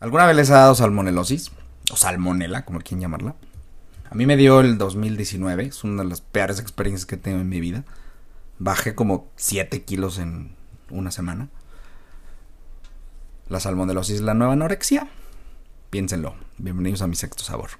¿Alguna vez les ha dado salmonelosis? O salmonela, como quieran llamarla. A mí me dio el 2019, es una de las peores experiencias que tengo en mi vida. Bajé como 7 kilos en una semana. La salmonelosis es la nueva anorexia. Piénsenlo. Bienvenidos a mi sexto sabor.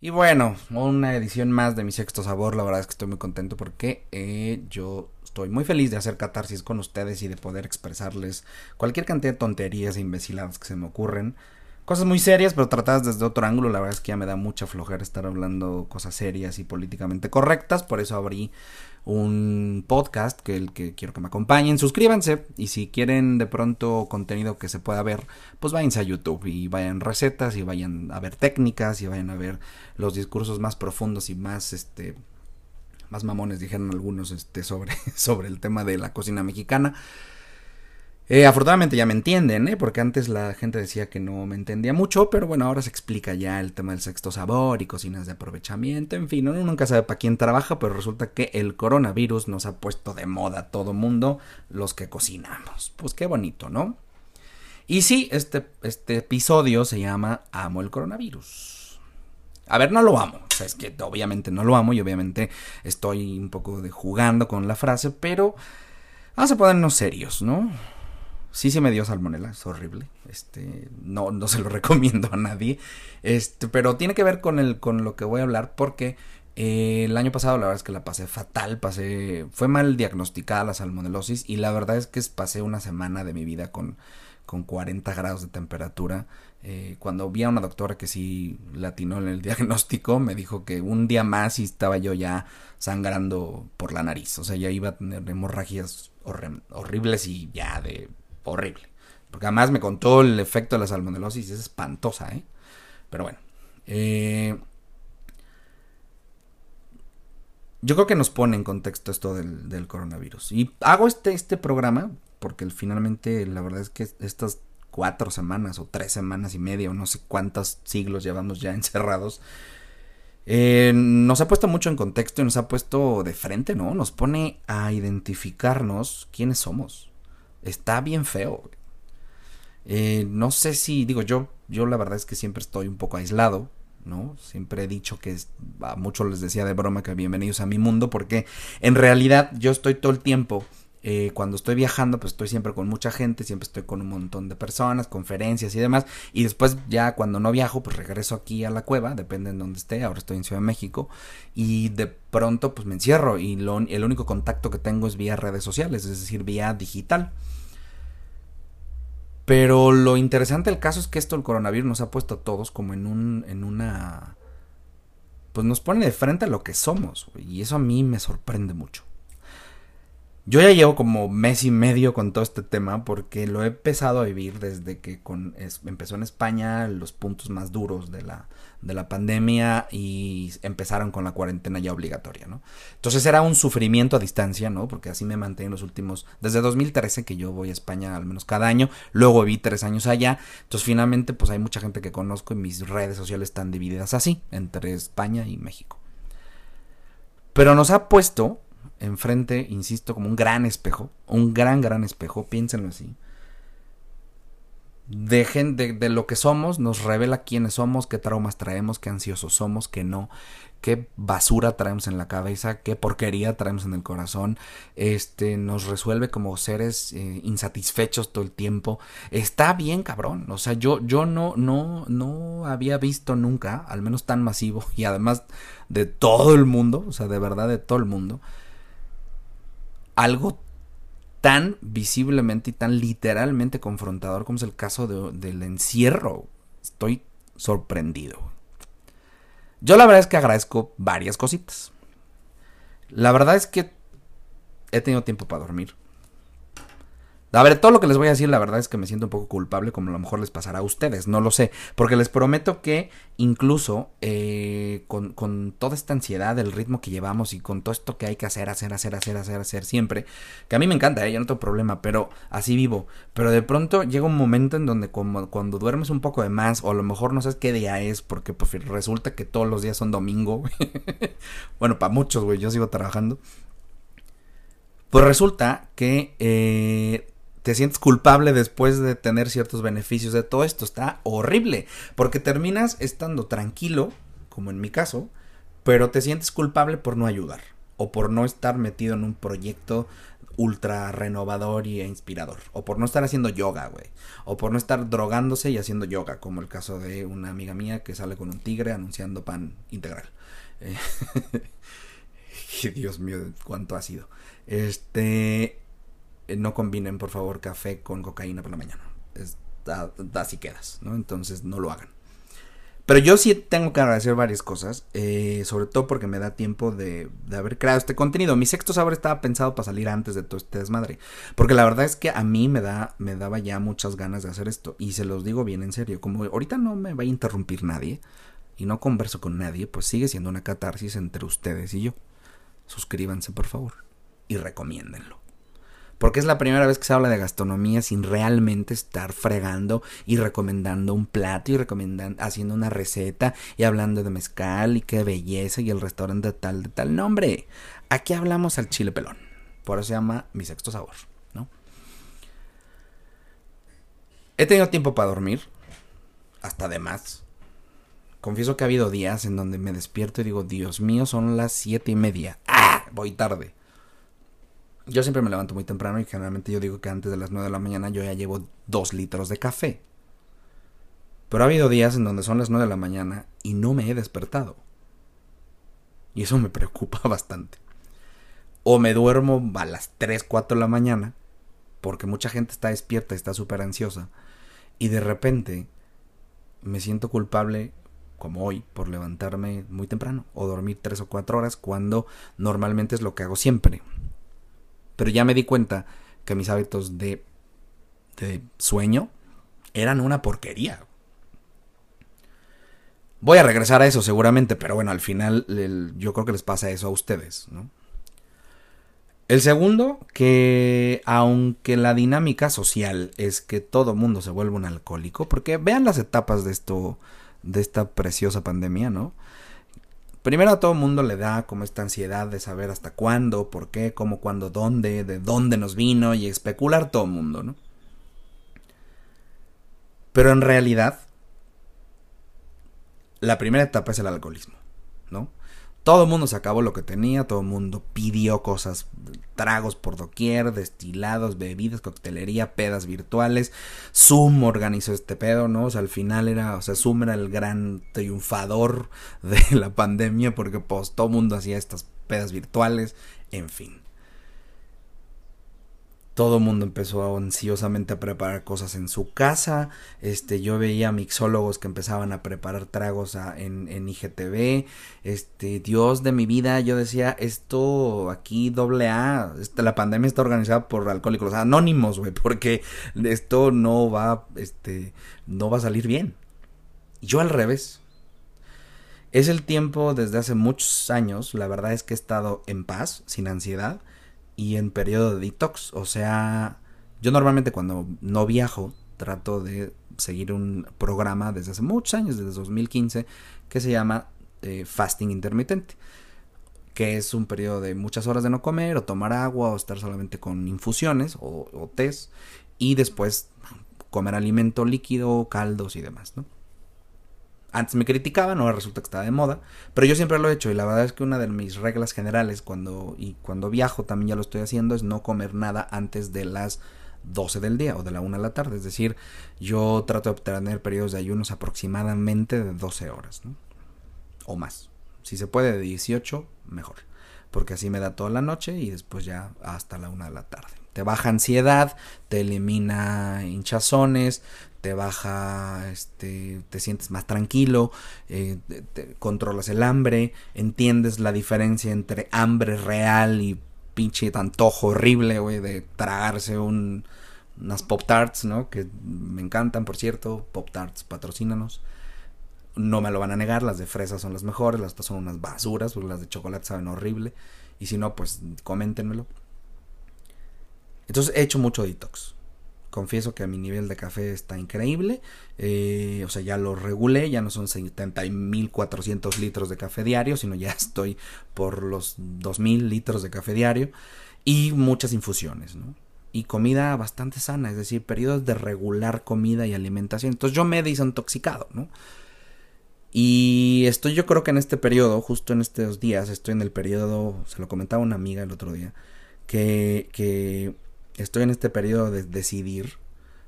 Y bueno, una edición más de mi sexto sabor. La verdad es que estoy muy contento porque eh, yo estoy muy feliz de hacer catarsis con ustedes y de poder expresarles cualquier cantidad de tonterías e imbeciladas que se me ocurren. Cosas muy serias, pero tratadas desde otro ángulo. La verdad es que ya me da mucha flojera estar hablando cosas serias y políticamente correctas. Por eso abrí un podcast que el que quiero que me acompañen. Suscríbanse y si quieren de pronto contenido que se pueda ver, pues váyanse a YouTube y vayan recetas y vayan a ver técnicas y vayan a ver los discursos más profundos y más este más mamones dijeron algunos este sobre sobre el tema de la cocina mexicana. Eh, afortunadamente ya me entienden, ¿eh? porque antes la gente decía que no me entendía mucho, pero bueno, ahora se explica ya el tema del sexto sabor y cocinas de aprovechamiento, en fin, uno nunca sabe para quién trabaja, pero resulta que el coronavirus nos ha puesto de moda a todo mundo los que cocinamos. Pues qué bonito, ¿no? Y sí, este, este episodio se llama Amo el coronavirus. A ver, no lo amo, o sea, es que obviamente no lo amo y obviamente estoy un poco de jugando con la frase, pero vamos a ponernos serios, ¿no? Sí se me dio salmonela, es horrible. Este, no, no se lo recomiendo a nadie. Este, pero tiene que ver con el, con lo que voy a hablar, porque eh, el año pasado la verdad es que la pasé fatal, pasé, fue mal diagnosticada la salmonelosis, y la verdad es que pasé una semana de mi vida con, con 40 grados de temperatura. Eh, cuando vi a una doctora que sí latinó en el diagnóstico, me dijo que un día más y estaba yo ya sangrando por la nariz. O sea, ya iba a tener hemorragias horribles y ya de horrible. Porque además me contó el efecto de la salmonelosis, es espantosa, ¿eh? Pero bueno. Eh, yo creo que nos pone en contexto esto del, coronavirus. Y hago este, este programa porque finalmente la verdad es que estas cuatro semanas o tres semanas y media o no sé cuántos siglos llevamos ya encerrados, eh, nos ha puesto mucho en contexto y nos ha puesto de frente, ¿no? Nos pone a identificarnos quiénes somos está bien feo. Eh, no sé si, digo, yo, yo la verdad es que siempre estoy un poco aislado, ¿no? Siempre he dicho que a muchos les decía de broma que bienvenidos a mi mundo, porque en realidad yo estoy todo el tiempo, eh, cuando estoy viajando, pues estoy siempre con mucha gente, siempre estoy con un montón de personas, conferencias y demás, y después ya cuando no viajo, pues regreso aquí a la cueva, depende en donde esté, ahora estoy en Ciudad de México, y de pronto pues me encierro y el único contacto que tengo es vía redes sociales, es decir, vía digital. Pero lo interesante del caso es que esto, el coronavirus, nos ha puesto a todos como en un, en una, pues nos pone de frente a lo que somos, y eso a mí me sorprende mucho. Yo ya llevo como mes y medio con todo este tema porque lo he empezado a vivir desde que empezó en España los puntos más duros de la, de la pandemia y empezaron con la cuarentena ya obligatoria, ¿no? Entonces era un sufrimiento a distancia, ¿no? Porque así me mantengo los últimos, desde 2013 que yo voy a España al menos cada año, luego vi tres años allá, entonces finalmente pues hay mucha gente que conozco y mis redes sociales están divididas así, entre España y México. Pero nos ha puesto enfrente, insisto, como un gran espejo, un gran, gran espejo, piénsenlo así. Dejen de, lo que somos, nos revela quiénes somos, qué traumas traemos, qué ansiosos somos, qué no, qué basura traemos en la cabeza, qué porquería traemos en el corazón, este, nos resuelve como seres eh, insatisfechos todo el tiempo. Está bien, cabrón. O sea, yo, yo no, no, no había visto nunca, al menos tan masivo, y además de todo el mundo, o sea, de verdad de todo el mundo, algo tan visiblemente y tan literalmente confrontador como es el caso del encierro. Estoy sorprendido. Yo la verdad es que agradezco varias cositas. La verdad es que he tenido tiempo para dormir. A ver, todo lo que les voy a decir, la verdad es que me siento un poco culpable, como a lo mejor les pasará a ustedes, no lo sé, porque les prometo que incluso eh, con, con, toda esta ansiedad, el ritmo que llevamos y con todo esto que hay que hacer, hacer, hacer, hacer, hacer, hacer siempre, que a mí me encanta, ¿eh? yo no tengo problema, pero así vivo, pero de pronto llega un momento en donde como, cuando duermes un poco de más, o a lo mejor no sabes qué día es, porque pues, resulta que todos los días son domingo, bueno, para muchos, güey, yo sigo trabajando Pues resulta que eh, te sientes culpable después de tener ciertos beneficios de todo esto. Está horrible, porque terminas estando tranquilo, como en mi caso, pero te sientes culpable por no ayudar o por no estar metido en un proyecto ultra renovador y e inspirador. O por no estar haciendo yoga, güey. O por no estar drogándose y haciendo yoga, como el caso de una amiga mía que sale con un tigre anunciando pan integral. Eh, Dios mío, cuánto ha sido. Este. Eh, no combinen, por favor, café con cocaína por la mañana. así quedas, ¿no? Entonces no lo hagan. Pero yo sí tengo que agradecer varias cosas, eh, sobre todo porque me da tiempo de, de, haber creado este contenido. Mi sexto sabor estaba pensado para salir antes de todo este desmadre, porque la verdad es que a mí me da, me daba ya muchas ganas de hacer esto y se los digo bien en serio. Como ahorita no me va a interrumpir nadie y no converso con nadie, pues sigue siendo una catarsis entre ustedes y yo. Suscríbanse por favor y recomiéndenlo. Porque es la primera vez que se habla de gastronomía sin realmente estar fregando y recomendando un plato y recomendando, haciendo una receta y hablando de mezcal y qué belleza y el restaurante tal, de tal. nombre. aquí hablamos al chile pelón. Por eso se llama mi sexto sabor, ¿no? He tenido tiempo para dormir. Hasta de más. Confieso que ha habido días en donde me despierto y digo, Dios mío, son las siete y media. ¡Ah! Voy tarde. Yo siempre me levanto muy temprano y generalmente yo digo que antes de las 9 de la mañana yo ya llevo 2 litros de café. Pero ha habido días en donde son las 9 de la mañana y no me he despertado. Y eso me preocupa bastante. O me duermo a las 3, 4 de la mañana, porque mucha gente está despierta y está súper ansiosa. Y de repente me siento culpable, como hoy, por levantarme muy temprano o dormir 3 o 4 horas, cuando normalmente es lo que hago siempre. Pero ya me di cuenta que mis hábitos de, de sueño eran una porquería. Voy a regresar a eso seguramente, pero bueno, al final yo creo que les pasa eso a ustedes, ¿no? El segundo, que aunque la dinámica social es que todo mundo se vuelve un alcohólico, porque vean las etapas de esto, de esta preciosa pandemia, ¿no? Primero a todo mundo le da como esta ansiedad de saber hasta cuándo, por qué, cómo, cuándo, dónde, de dónde nos vino y especular todo mundo, ¿no? Pero en realidad, la primera etapa es el alcoholismo, ¿no? Todo el mundo se acabó lo que tenía, todo el mundo pidió cosas, tragos por doquier, destilados, bebidas, coctelería, pedas virtuales. Zoom organizó este pedo, ¿no? O sea, al final era, o sea, Zoom era el gran triunfador de la pandemia porque pues todo mundo hacía estas pedas virtuales, en fin todo mundo empezó ansiosamente a preparar cosas en su casa. Este, yo veía mixólogos que empezaban a preparar tragos en, en, IGTV. Este, Dios de mi vida, yo decía, esto aquí doble A, este, la pandemia está organizada por alcohólicos anónimos, güey, porque esto no va, este, no va a salir bien. Yo al revés. Es el tiempo desde hace muchos años, la verdad es que he estado en paz, sin ansiedad y en periodo de detox. O sea, yo normalmente cuando no viajo trato de seguir un programa desde hace muchos años, desde 2015, que se llama eh, fasting intermitente, que es un periodo de muchas horas de no comer o tomar agua o estar solamente con infusiones o, o y después comer alimento líquido, caldos y demás, ¿no? Antes me criticaban, ahora resulta que está de moda, pero yo siempre lo he hecho y la verdad es que una de mis reglas generales cuando y cuando viajo también ya lo estoy haciendo es no comer nada antes de las 12 del día o de la 1 de la tarde, es decir, yo trato de obtener periodos de ayunos aproximadamente de 12 horas. O más. Si se puede de 18, mejor, porque así me da toda la noche y después ya hasta la 1 de la tarde te baja ansiedad, te elimina hinchazones, te baja, este, te sientes más tranquilo, eh, controlas el hambre, entiendes la diferencia entre hambre real y pinche antojo horrible, güey, de tragarse un, unas Pop Tarts, ¿no? Que me encantan, por cierto, Pop Tarts, patrocínanos. No me lo van a negar, las de fresa son las mejores, las otras son unas basuras, porque las de chocolate saben horrible. Y si no, pues coméntenmelo. Entonces he hecho mucho detox confieso que mi nivel de café está increíble. Eh, o sea, ya lo regulé, ya no son 70.400 litros de café diario, sino ya estoy por los 2.000 litros de café diario. Y muchas infusiones, ¿no? Y comida bastante sana, es decir, periodos de regular comida y alimentación. Entonces yo me he desintoxicado, ¿no? Y estoy yo creo que en este periodo, justo en estos días, estoy en el periodo, se lo comentaba una amiga el otro día, que, que estoy en este periodo de decidir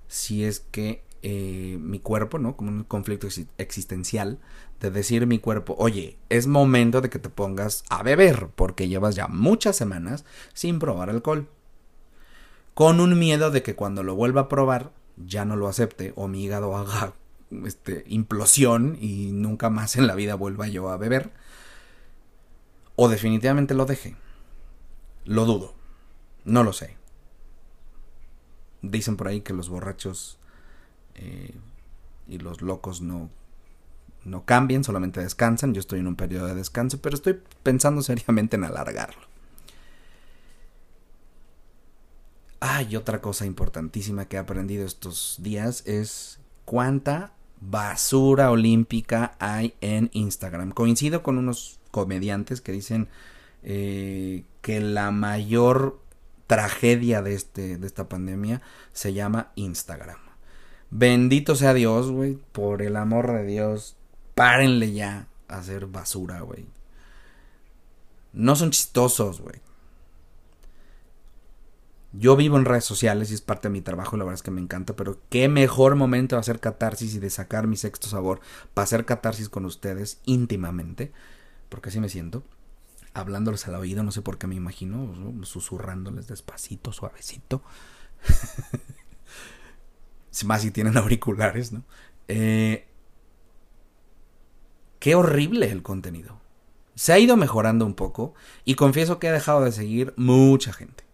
si es que eh, mi cuerpo, ¿no? Como un conflicto existencial, de decir mi cuerpo, oye, es momento de que te pongas a beber, porque llevas ya muchas semanas sin probar alcohol. Con un miedo de que cuando lo vuelva a probar, ya no lo acepte, o mi hígado haga este, implosión y nunca más en la vida vuelva yo a beber. O definitivamente lo deje. Lo dudo. No lo sé. Dicen por ahí que los borrachos eh, y los locos no, no cambian, solamente descansan. Yo estoy en un periodo de descanso, pero estoy pensando seriamente en alargarlo. Ah, y otra cosa importantísima que he aprendido estos días es cuánta basura olímpica hay en Instagram. Coincido con unos comediantes que dicen eh, que la mayor tragedia de, este, de esta pandemia se llama Instagram. Bendito sea Dios, güey. Por el amor de Dios. Párenle ya a hacer basura, güey. No son chistosos, güey. Yo vivo en redes sociales y es parte de mi trabajo, la verdad es que me encanta, pero qué mejor momento de hacer catarsis y de sacar mi sexto sabor para hacer catarsis con ustedes íntimamente, porque así me siento, hablándoles al oído, no sé por qué me imagino, susurrándoles despacito, suavecito. más si tienen auriculares, ¿no? Eh, qué horrible el contenido. Se ha ido mejorando un poco y confieso que he dejado de seguir mucha gente.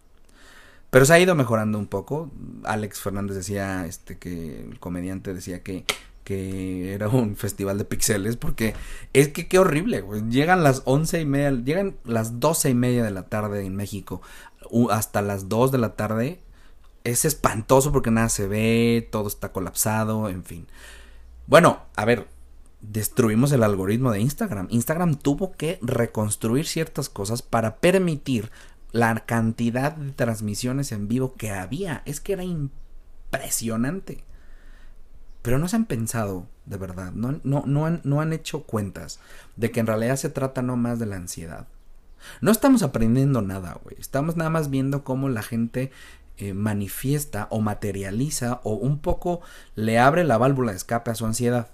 Pero se ha ido mejorando un poco. Alex Fernández decía, este, que el comediante decía que, que era un festival de pixeles porque es que qué horrible, Llegan las once y media, llegan las doce y media de la tarde en México hasta las dos de la tarde es espantoso porque nada se ve, todo está colapsado, en fin. Bueno, a ver, destruimos el algoritmo de Instagram. Instagram tuvo que reconstruir ciertas cosas para permitir la cantidad de transmisiones en vivo que había. Es que era impresionante. Pero no se han pensado, de verdad, no, no, no, han, no han hecho cuentas de que en realidad se trata no más de la ansiedad. No estamos aprendiendo nada, güey. Estamos nada más viendo cómo la gente eh, manifiesta o materializa o un poco le abre la válvula de escape a su ansiedad.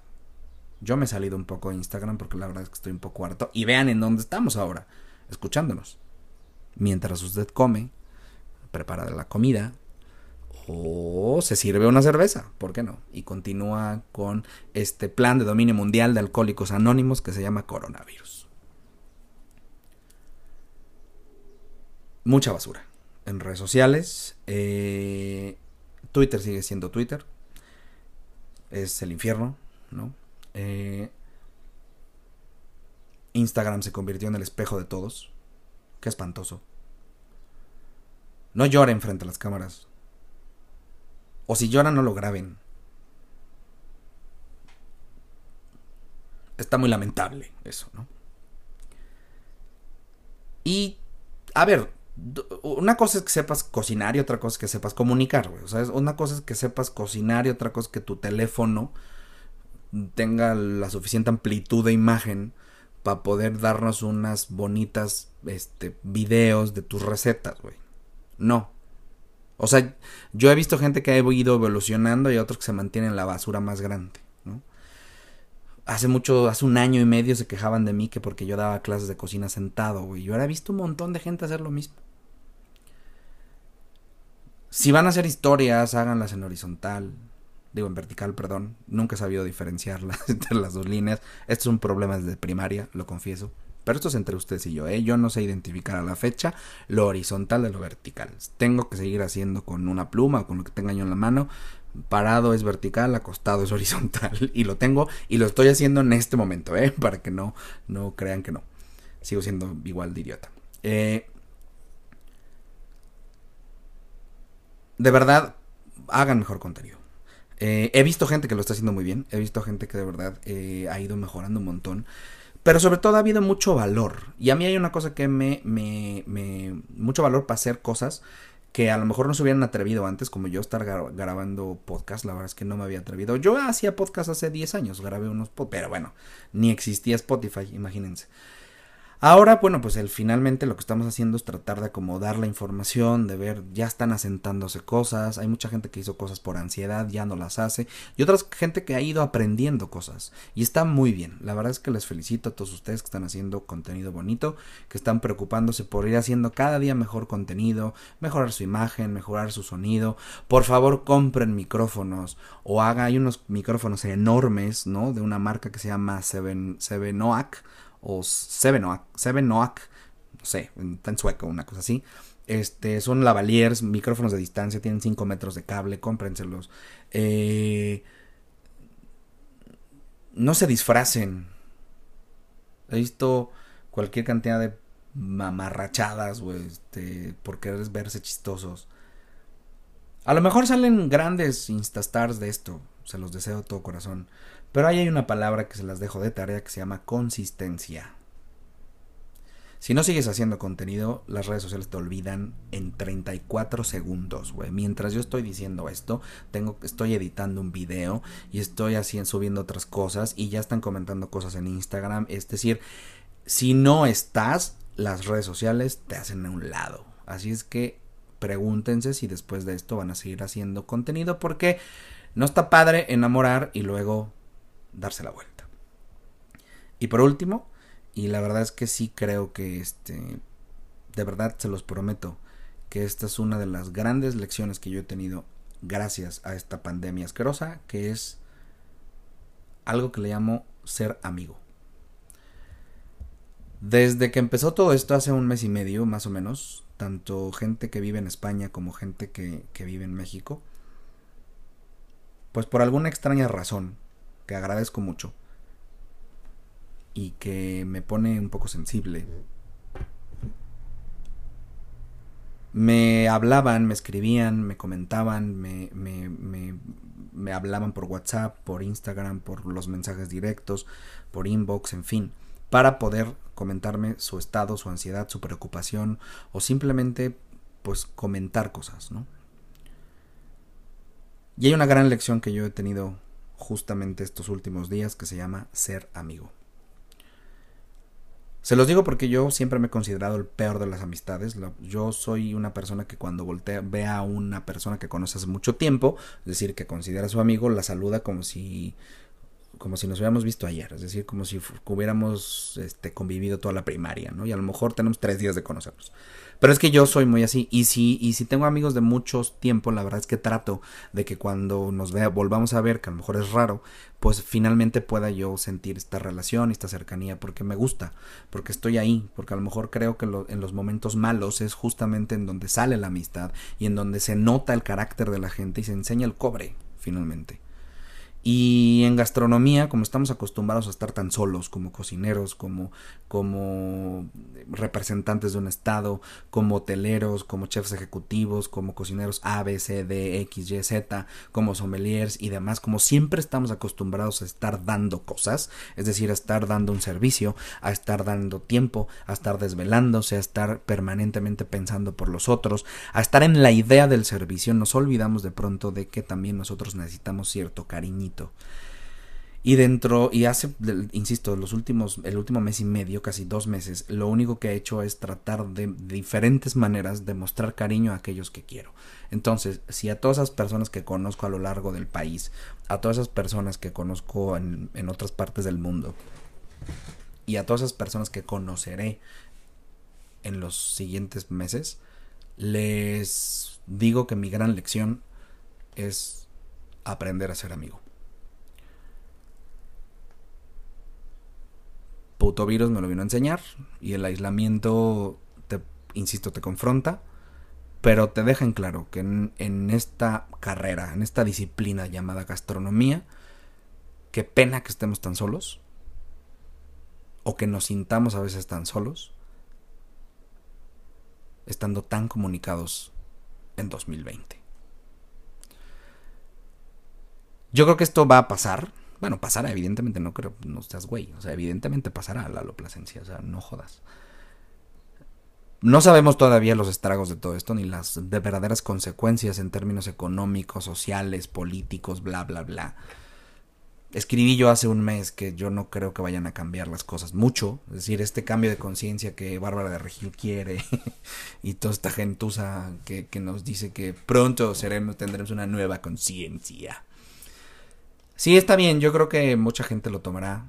Yo me he salido un poco de Instagram porque la verdad es que estoy un poco harto. Y vean en dónde estamos ahora, escuchándonos. Mientras usted come, prepara la comida o se sirve una cerveza, ¿por qué no? Y continúa con este plan de dominio mundial de alcohólicos anónimos que se llama coronavirus. Mucha basura en redes sociales. Eh, Twitter sigue siendo Twitter. Es el infierno, ¿no? Eh, Instagram se convirtió en el espejo de todos. Qué espantoso. No lloren frente a las cámaras. O si lloran, no lo graben. Está muy lamentable eso, ¿no? Y, a ver, una cosa es que sepas cocinar y otra cosa es que sepas comunicar, güey. O sea, una cosa es que sepas cocinar y otra cosa es que tu teléfono tenga la suficiente amplitud de imagen para poder darnos unas bonitas este, videos de tus recetas, güey. No. O sea, yo he visto gente que ha ido evolucionando y otros que se mantienen en la basura más grande, ¿no? Hace mucho, hace un año y medio se quejaban de mí que porque yo daba clases de cocina sentado, güey. Yo ahora he visto un montón de gente hacer lo mismo. Si van a hacer historias, háganlas en horizontal. Digo, en vertical, perdón. Nunca he sabido diferenciarlas entre las dos líneas. Esto es un problema desde primaria, lo confieso. Pero esto es entre ustedes y yo, ¿eh? Yo no sé identificar a la fecha lo horizontal de lo vertical. Tengo que seguir haciendo con una pluma o con lo que tenga yo en la mano. Parado es vertical, acostado es horizontal. Y lo tengo y lo estoy haciendo en este momento, ¿eh? Para que no, no crean que no. Sigo siendo igual de idiota. Eh, de verdad, hagan mejor contenido. Eh, he visto gente que lo está haciendo muy bien. He visto gente que de verdad eh, ha ido mejorando un montón. Pero sobre todo ha habido mucho valor. Y a mí hay una cosa que me, me, me mucho valor para hacer cosas que a lo mejor no se hubieran atrevido antes, como yo estar grabando podcast, la verdad es que no me había atrevido. Yo hacía podcast hace 10 años, grabé unos podcasts, pero bueno, ni existía Spotify, imagínense. Ahora, bueno, pues el, finalmente lo que estamos haciendo es tratar de acomodar la información, de ver, ya están asentándose cosas, hay mucha gente que hizo cosas por ansiedad, ya no las hace, y otra gente que ha ido aprendiendo cosas, y está muy bien, la verdad es que les felicito a todos ustedes que están haciendo contenido bonito, que están preocupándose por ir haciendo cada día mejor contenido, mejorar su imagen, mejorar su sonido, por favor compren micrófonos, o haga, hay unos micrófonos enormes, ¿no? De una marca que se llama Seven, Sevenoac, o Sevenoak, Sevenoak, no sé, está en sueco, una cosa así. Este, son lavaliers, micrófonos de distancia, tienen 5 metros de cable, cómprenselos. Eh, no se disfracen. He visto cualquier cantidad de mamarrachadas, güey, este, por querer verse chistosos. A lo mejor salen grandes instastars de esto, se los deseo de todo corazón. Pero ahí hay una palabra que se las dejo de tarea que se llama consistencia. Si no sigues haciendo contenido, las redes sociales te olvidan en 34 segundos, güey. Mientras yo estoy diciendo esto, tengo, estoy editando un video y estoy haciendo, subiendo otras cosas y ya están comentando cosas en Instagram. Es decir, si no estás, las redes sociales te hacen a un lado. Así es que pregúntense si después de esto van a seguir haciendo contenido porque no está padre enamorar y luego darse la vuelta. Y por último, y la verdad es que sí creo que este, de verdad se los prometo, que esta es una de las grandes lecciones que yo he tenido gracias a esta pandemia asquerosa, que es algo que le llamo ser amigo. Desde que empezó todo esto hace un mes y medio, más o menos, tanto gente que vive en España como gente que, que vive en México, pues por alguna extraña razón, que agradezco mucho y que me pone un poco sensible. Me hablaban, me escribían, me comentaban, me, me, me, hablaban por WhatsApp, por Instagram, por los mensajes directos, por inbox, en fin, para poder comentarme su estado, su ansiedad, su preocupación o simplemente pues comentar cosas, ¿no? Y hay una gran lección que yo he tenido justamente estos últimos días que se llama ser amigo. Se los digo porque yo siempre me he considerado el peor de las amistades. Yo soy una persona que cuando voltea, ve a una persona que conoce hace mucho tiempo, es decir, que considera su amigo, la saluda como si como si nos hubiéramos visto ayer, es decir, como si hubiéramos este, convivido toda la primaria, ¿no? Y a lo mejor tenemos tres días de conocernos. Pero es que yo soy muy así. Y si, y si tengo amigos de muchos tiempo, la verdad es que trato de que cuando nos vea, volvamos a ver, que a lo mejor es raro, pues finalmente pueda yo sentir esta relación, esta cercanía, porque me gusta, porque estoy ahí, porque a lo mejor creo que en los momentos malos es justamente en donde sale la amistad y en donde se nota el carácter de la gente y se enseña el cobre, finalmente. Y en gastronomía, como estamos acostumbrados a estar tan solos como cocineros, como, como representantes de un estado, como hoteleros, como chefs ejecutivos, como cocineros A, B, C, D, X, Y, Z, como sommeliers y demás, como siempre estamos acostumbrados a estar dando cosas, es decir, a estar dando un servicio, a estar dando tiempo, a estar desvelándose, a estar permanentemente pensando por los otros, a estar en la idea del servicio, nos olvidamos de pronto de que también nosotros necesitamos cierto cariño y dentro, y hace, insisto, los últimos, el último mes y medio, casi dos meses, lo único que he hecho es tratar de, diferentes maneras de mostrar cariño a aquellos que quiero. Entonces, si a todas esas personas que conozco a lo largo del país, a todas esas personas que conozco en, en otras partes del mundo, y a todas esas personas que conoceré en los siguientes meses, les digo que mi gran lección es aprender a ser amigo. Puto virus me lo vino a enseñar y el aislamiento, te, insisto, te confronta, pero te deja en claro que en, esta carrera, en esta disciplina llamada gastronomía, qué pena que estemos tan solos o que nos sintamos a veces tan solos estando tan comunicados en 2020. Yo creo que esto va a pasar, Bueno, pasará, evidentemente, no creo, no seas güey. O sea, evidentemente pasará la aloplacencia, o sea, no jodas. No sabemos todavía los estragos de todo esto, ni las de verdaderas consecuencias en términos económicos, sociales, políticos, bla, bla, bla. Escribí yo hace un mes que yo no creo que vayan a cambiar las cosas mucho. Es decir, este cambio de conciencia que Bárbara de Regil quiere y toda esta gentuza que, que nos dice que pronto seremos, tendremos una nueva conciencia. Sí, está bien, yo creo que mucha gente lo tomará,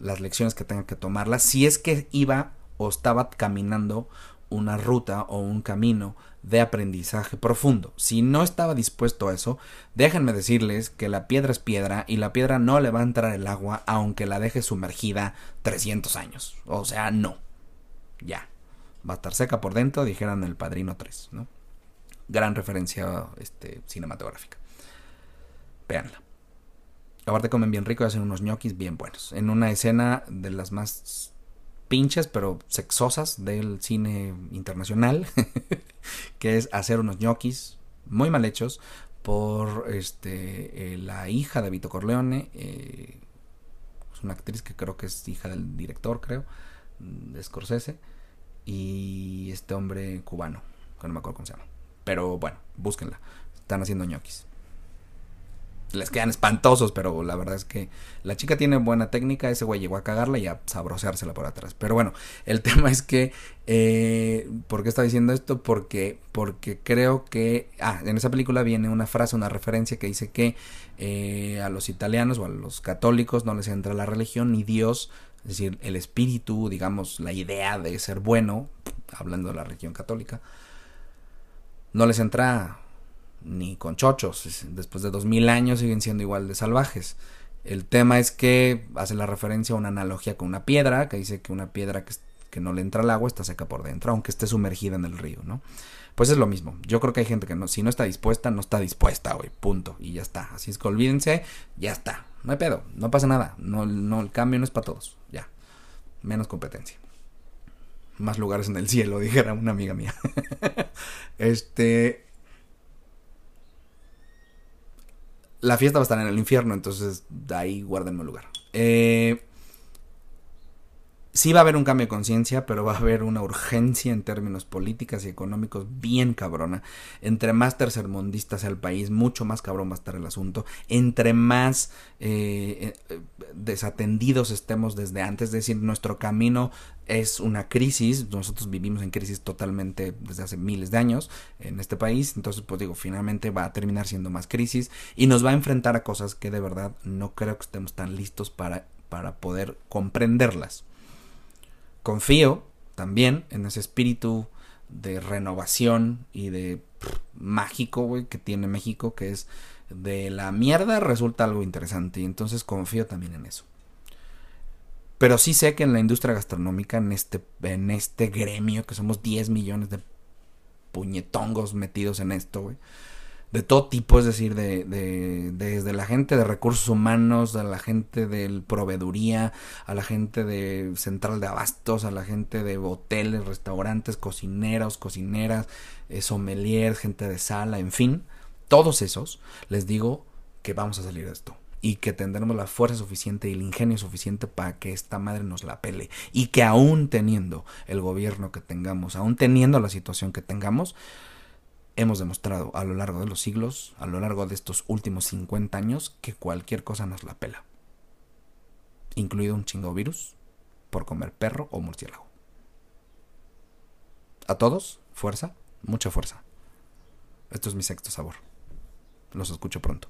las lecciones que tenga que tomarlas, si es que iba o estaba caminando una ruta o un camino de aprendizaje profundo. Si no estaba dispuesto a eso, déjenme decirles que la piedra es piedra y la piedra no le va a entrar el agua aunque la deje sumergida 300 años. O sea, no. Ya. Va a estar seca por dentro, dijeran el Padrino 3, ¿no? Gran referencia este, cinematográfica. Veanla. Aparte comen bien rico y hacen unos ñoquis bien buenos. En una escena de las más pinches pero sexosas del cine internacional, que es hacer unos ñoquis muy mal hechos por este eh, la hija de Vito Corleone, eh, es una actriz que creo que es hija del director, creo, de Scorsese, y este hombre cubano, que no me acuerdo cómo se llama. Pero bueno, búsquenla, están haciendo ñoquis les quedan espantosos, pero la verdad es que la chica tiene buena técnica, ese güey llegó a cagarla y a sabroseársela por atrás. Pero bueno, el tema es que, eh, ¿por qué está diciendo esto? Porque, porque creo que, ah, en esa película viene una frase, una referencia que dice que eh, a los italianos o a los católicos no les entra la religión ni Dios, es decir, el espíritu, digamos, la idea de ser bueno, hablando de la religión católica, no les entra ni con chochos. Después de dos mil años siguen siendo igual de salvajes. El tema es que hace la referencia a una analogía con una piedra, que dice que una piedra que, que no le entra al agua está seca por dentro, aunque esté sumergida en el río, ¿no? Pues es lo mismo. Yo creo que hay gente que no, si no está dispuesta, no está dispuesta, hoy, punto. Y ya está. Así es que olvídense, ya está. No hay pedo, no pasa nada. No, no, el cambio no es para todos. Ya. Menos competencia. Más lugares en el cielo, dijera una amiga mía. este. La fiesta va a estar en el infierno, entonces de ahí guárdenme lugar. Eh, sí va a haber un cambio de conciencia, pero va a haber una urgencia en términos políticos y económicos bien cabrona. Entre más tercermundista sea el país, mucho más cabrón va a estar el asunto. Entre más eh, eh, desatendidos estemos desde antes, es decir, nuestro camino es una crisis, nosotros vivimos en crisis totalmente desde hace miles de años en este país, entonces pues digo, finalmente va a terminar siendo más crisis y nos va a enfrentar a cosas que de verdad no creo que estemos tan listos para, para poder comprenderlas. Confío también en ese espíritu de renovación y de mágico, que tiene México, que es de la mierda resulta algo interesante y entonces confío también en eso. Pero sí sé que en la industria gastronómica, en este, en este gremio, que somos 10 millones de puñetongos metidos en esto, güey, de todo tipo, es decir, de, de, desde la gente de recursos humanos, a la gente de proveeduría, a la gente de central de abastos, a la gente de hoteles, restaurantes, cocineros, cocineras, eh, sommeliers, gente de sala, en fin, todos esos, les digo que vamos a salir de esto y que tendremos la fuerza suficiente y el ingenio suficiente para que esta madre nos la pele y que aún teniendo el gobierno que tengamos, aún teniendo la situación que tengamos, hemos demostrado a lo largo de los siglos, a lo largo de estos últimos 50 años, que cualquier cosa nos la pela. Incluido un chingo virus por comer perro o murciélago. A todos, fuerza, mucha fuerza. Esto es mi sexto sabor. Los escucho pronto.